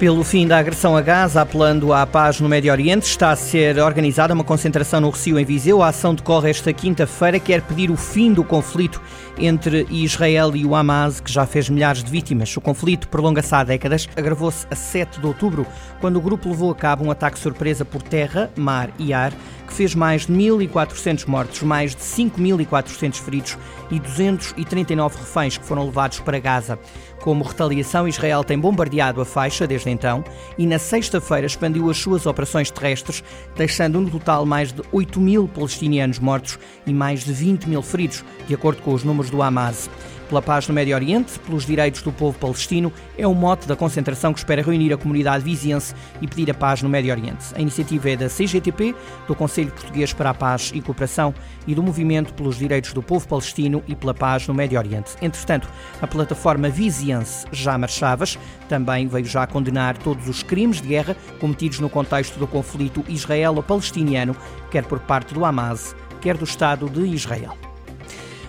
Pelo fim da agressão a Gaza, apelando à paz no Médio Oriente, está a ser organizada uma concentração no Recio em Viseu. A ação decorre esta quinta-feira, quer pedir o fim do conflito entre Israel e o Hamas, que já fez milhares de vítimas. O conflito prolonga-se há décadas, agravou-se a 7 de outubro, quando o grupo levou a cabo um ataque surpresa por terra, mar e ar, que fez mais de 1.400 mortos, mais de 5.400 feridos e 239 reféns que foram levados para Gaza. Como retaliação, Israel tem bombardeado a faixa desde então e na sexta-feira expandiu as suas operações terrestres, deixando no total mais de 8 mil palestinianos mortos e mais de 20 mil feridos, de acordo com os números do Hamas pela paz no Médio Oriente, pelos direitos do povo palestino, é o mote da concentração que espera reunir a comunidade viziense e pedir a paz no Médio Oriente. A iniciativa é da CGTP, do Conselho Português para a Paz e Cooperação e do Movimento pelos Direitos do Povo Palestino e pela Paz no Médio Oriente. Entretanto, a plataforma viziense Jamar Chavas também veio já condenar todos os crimes de guerra cometidos no contexto do conflito israelo-palestiniano, quer por parte do Hamas, quer do Estado de Israel.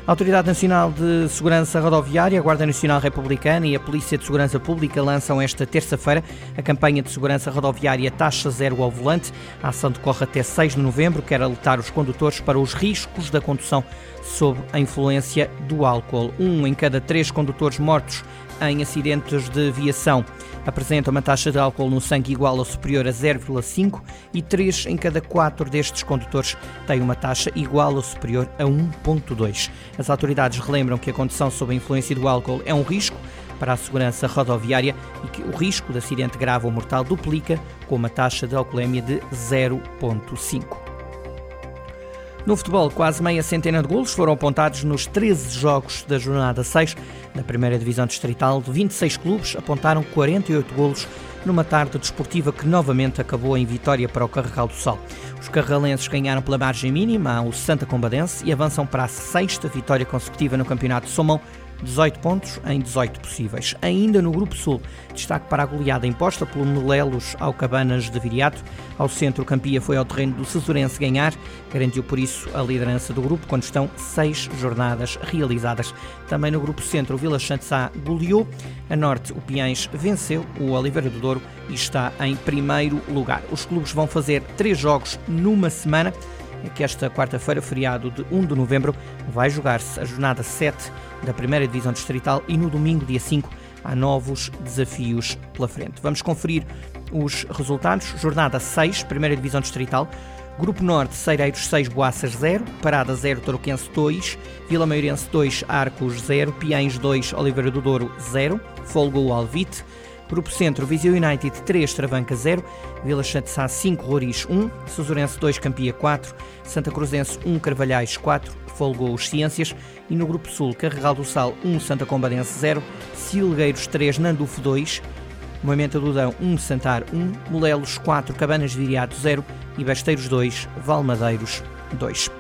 A Autoridade Nacional de Segurança Rodoviária, a Guarda Nacional Republicana e a Polícia de Segurança Pública lançam esta terça-feira a campanha de segurança rodoviária Taxa Zero ao Volante. A ação decorre até 6 de novembro, quer alertar os condutores para os riscos da condução sob a influência do álcool. Um em cada três condutores mortos em acidentes de viação apresenta uma taxa de álcool no sangue igual ou superior a 0,5 e 3 em cada 4 destes condutores têm uma taxa igual ou superior a 1,2. As autoridades relembram que a condução sob a influência do álcool é um risco para a segurança rodoviária e que o risco de acidente grave ou mortal duplica com uma taxa de alcoolemia de 0,5. No futebol, quase meia centena de golos foram apontados nos 13 jogos da jornada 6 da primeira divisão distrital. De 26 clubes, apontaram 48 golos numa tarde desportiva que novamente acabou em vitória para o Carregal do Sol. Os carralenses ganharam pela margem mínima ao Santa Combadense e avançam para a sexta vitória consecutiva no Campeonato Somão 18 pontos em 18 possíveis. Ainda no Grupo Sul, destaque para a goleada imposta pelo Melelos ao Cabanas de Viriato. Ao centro, Campia foi ao terreno do Cesurense ganhar, garantiu por isso a liderança do grupo quando estão seis jornadas realizadas. Também no Grupo Centro, o Vila Santissá goleou. A Norte, o Piães venceu o Oliveira do Douro e está em primeiro lugar. Os clubes vão fazer três jogos numa semana é que esta quarta-feira, feriado de 1 de novembro, vai jogar-se a jornada 7 da primeira divisão distrital e no domingo, dia 5, há novos desafios pela frente. Vamos conferir os resultados. Jornada 6, primeira divisão distrital. Grupo Norte, Seireiros 6, Boaças 0, Parada 0, Toroquense 2, Vila Maiorense 2, Arcos 0, Piães 2, Oliveira do Douro 0, Folgou Alvite, Grupo Centro, Viseu United 3, Travanca 0, Vila Sá 5, Roriz 1, Susurense 2, Campia 4, Santa Cruzense 1, Carvalhais 4, Folgou os Ciências. E no Grupo Sul, Carregal do Sal 1, Santa Combadense 0, Silgueiros 3, Nandufo 2, Moimenta do Dão 1, Santar 1, Molelos 4, Cabanas de Viriato 0 e Besteiros 2, Valmadeiros 2.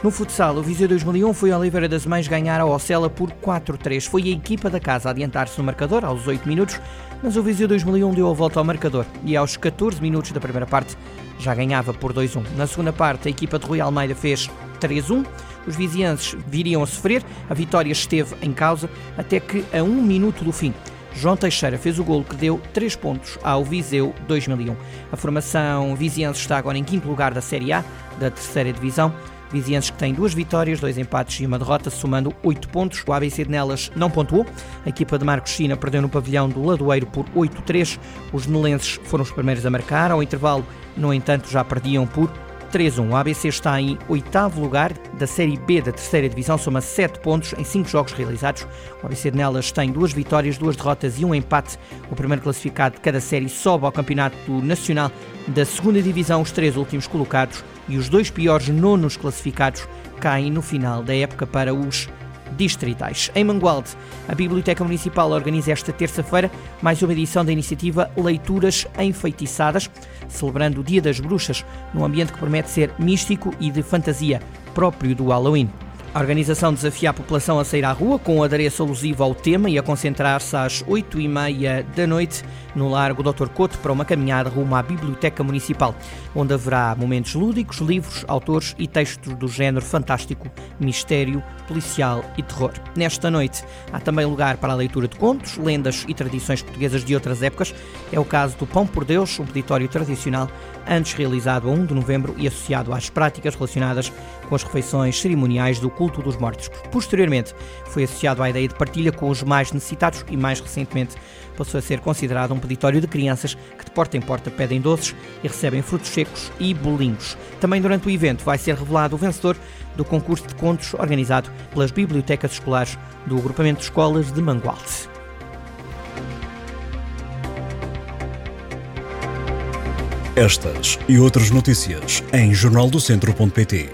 No futsal, o Viseu 2001 foi a Oliveira das Mães ganhar a Ocela por 4-3. Foi a equipa da casa a adiantar-se no marcador aos 8 minutos, mas o Viseu 2001 deu a volta ao marcador e aos 14 minutos da primeira parte já ganhava por 2-1. Na segunda parte, a equipa de Rui Almeida fez 3-1. Os vizienses viriam a sofrer, a vitória esteve em causa até que a um minuto do fim. João Teixeira fez o golo que deu 3 pontos ao Viseu 2001. A formação viziense está agora em quinto lugar da Série A, da terceira divisão. Vizienses que têm duas vitórias, dois empates e uma derrota, somando oito pontos. O ABC de Nelas não pontuou. A equipa de Marcos China perdeu no pavilhão do Ladoeiro por 8-3. Os nelenses foram os primeiros a marcar. Ao intervalo, no entanto, já perdiam por 3-1. O ABC está em oitavo lugar da Série B da terceira divisão, soma 7 pontos em 5 jogos realizados. O ABC Nelas tem duas vitórias, duas derrotas e um empate. O primeiro classificado de cada série sobe ao campeonato nacional da segunda divisão, os três últimos colocados e os dois piores nonos classificados caem no final da época para os distritais. Em Mangualde, a Biblioteca Municipal organiza esta terça-feira mais uma edição da iniciativa Leituras Enfeitiçadas, celebrando o Dia das Bruxas, num ambiente que promete ser místico e de fantasia, próprio do Halloween. A organização desafia a população a sair à rua com o adereço alusivo ao tema e a concentrar-se às 8h30 da noite no Largo Dr. Couto para uma caminhada rumo à Biblioteca Municipal, onde haverá momentos lúdicos, livros, autores e textos do género fantástico, mistério, policial e terror. Nesta noite há também lugar para a leitura de contos, lendas e tradições portuguesas de outras épocas. É o caso do Pão por Deus, um peditório tradicional antes realizado a 1 de novembro e associado às práticas relacionadas com as refeições cerimoniais do culto dos mortos. Posteriormente, foi associado à ideia de partilha com os mais necessitados e, mais recentemente, passou a ser considerado um peditório de crianças que de porta em porta pedem doces e recebem frutos secos e bolinhos. Também durante o evento vai ser revelado o vencedor do concurso de contos organizado pelas bibliotecas escolares do agrupamento de escolas de Mangualde. Estas e outras notícias em jornaldocentro.pt